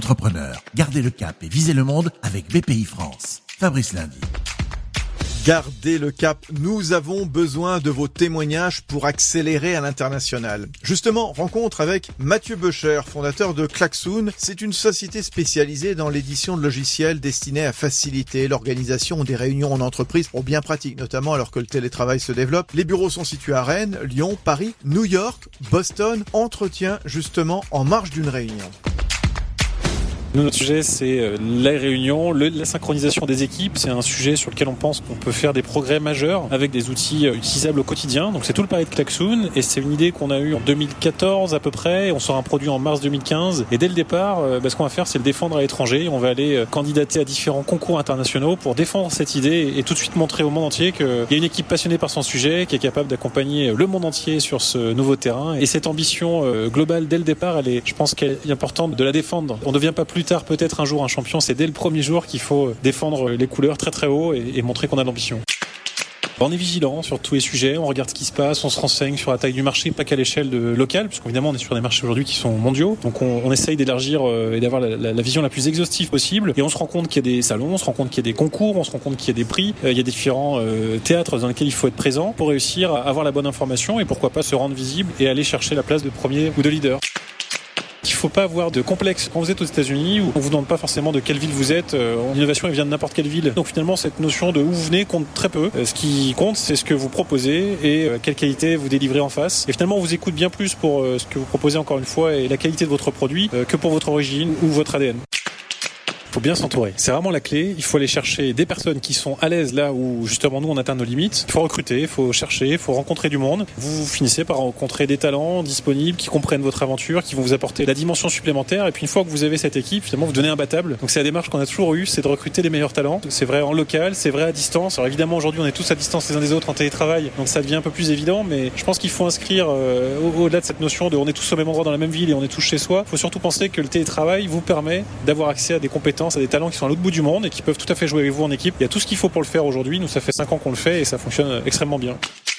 entrepreneurs. Gardez le cap et visez le monde avec BPI France. Fabrice Lundi. Gardez le cap. Nous avons besoin de vos témoignages pour accélérer à l'international. Justement, rencontre avec Mathieu Becher, fondateur de Klaxoon. C'est une société spécialisée dans l'édition de logiciels destinés à faciliter l'organisation des réunions en entreprise pour bien pratique, notamment alors que le télétravail se développe. Les bureaux sont situés à Rennes, Lyon, Paris, New York, Boston. Entretien justement en marge d'une réunion. Nous, notre sujet, c'est euh, la réunion, la synchronisation des équipes. C'est un sujet sur lequel on pense qu'on peut faire des progrès majeurs avec des outils euh, utilisables au quotidien. Donc, c'est tout le pari de Klaxoon et c'est une idée qu'on a eue en 2014 à peu près. On sort un produit en mars 2015 et dès le départ, euh, bah, ce qu'on va faire, c'est le défendre à l'étranger. On va aller candidater à différents concours internationaux pour défendre cette idée et tout de suite montrer au monde entier qu'il y a une équipe passionnée par son sujet qui est capable d'accompagner le monde entier sur ce nouveau terrain. Et cette ambition globale dès le départ, elle est, je pense qu'elle est importante de la défendre. On ne devient pas plus plus tard peut-être un jour un champion, c'est dès le premier jour qu'il faut défendre les couleurs très très haut et, montrer qu'on a de l'ambition. On est vigilant sur tous les sujets, on regarde ce qui se passe, on se renseigne sur la taille du marché, pas qu'à l'échelle locale, puisqu'évidemment on est sur des marchés aujourd'hui qui sont mondiaux. Donc on, essaye d'élargir euh, et d'avoir la, vision la plus exhaustive possible. Et on se rend compte qu'il y a des salons, on se rend compte qu'il y a des concours, on se rend compte qu'il y a des prix, euh, il y a différents euh, théâtres dans lesquels il faut être présent pour réussir à avoir la bonne information et pourquoi pas se rendre visible et aller chercher la place de premier ou de leader. Il faut pas avoir de complexe. Quand vous êtes aux États-Unis, on vous demande pas forcément de quelle ville vous êtes. Euh, l'innovation, elle vient de n'importe quelle ville. Donc finalement, cette notion de où vous venez compte très peu. Euh, ce qui compte, c'est ce que vous proposez et euh, quelle qualité vous délivrez en face. Et finalement, on vous écoute bien plus pour ce que vous proposez encore une fois et la qualité de votre produit que pour votre origine ou votre ADN faut bien s'entourer. C'est vraiment la clé. Il faut aller chercher des personnes qui sont à l'aise là où justement nous on atteint nos limites. Il faut recruter, il faut chercher, il faut rencontrer du monde. Vous finissez par rencontrer des talents disponibles qui comprennent votre aventure, qui vont vous apporter la dimension supplémentaire. Et puis une fois que vous avez cette équipe, finalement vous donnez un battable. Donc c'est la démarche qu'on a toujours eue, c'est de recruter les meilleurs talents. C'est vrai en local, c'est vrai à distance. Alors évidemment aujourd'hui on est tous à distance les uns des autres en télétravail, donc ça devient un peu plus évident. Mais je pense qu'il faut inscrire euh, au-delà de cette notion de on est tous au même endroit dans la même ville et on est tous chez soi. Il faut surtout penser que le télétravail vous permet d'avoir accès à des compétences, à des talents qui sont à l'autre bout du monde et qui peuvent tout à fait jouer avec vous en équipe. Il y a tout ce qu'il faut pour le faire aujourd'hui. Nous, ça fait 5 ans qu'on le fait et ça fonctionne extrêmement bien.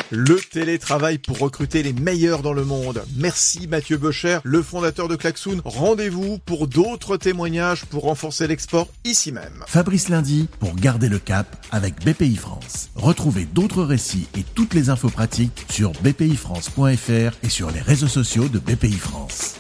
Le télétravail pour recruter les meilleurs dans le monde. Merci Mathieu Bocher, le fondateur de Klaxoon. Rendez-vous pour d'autres témoignages pour renforcer l'export ici même. Fabrice Lundi pour garder le cap avec BPI France. Retrouvez d'autres récits et toutes les infos pratiques sur bpifrance.fr et sur les réseaux sociaux de BPI France.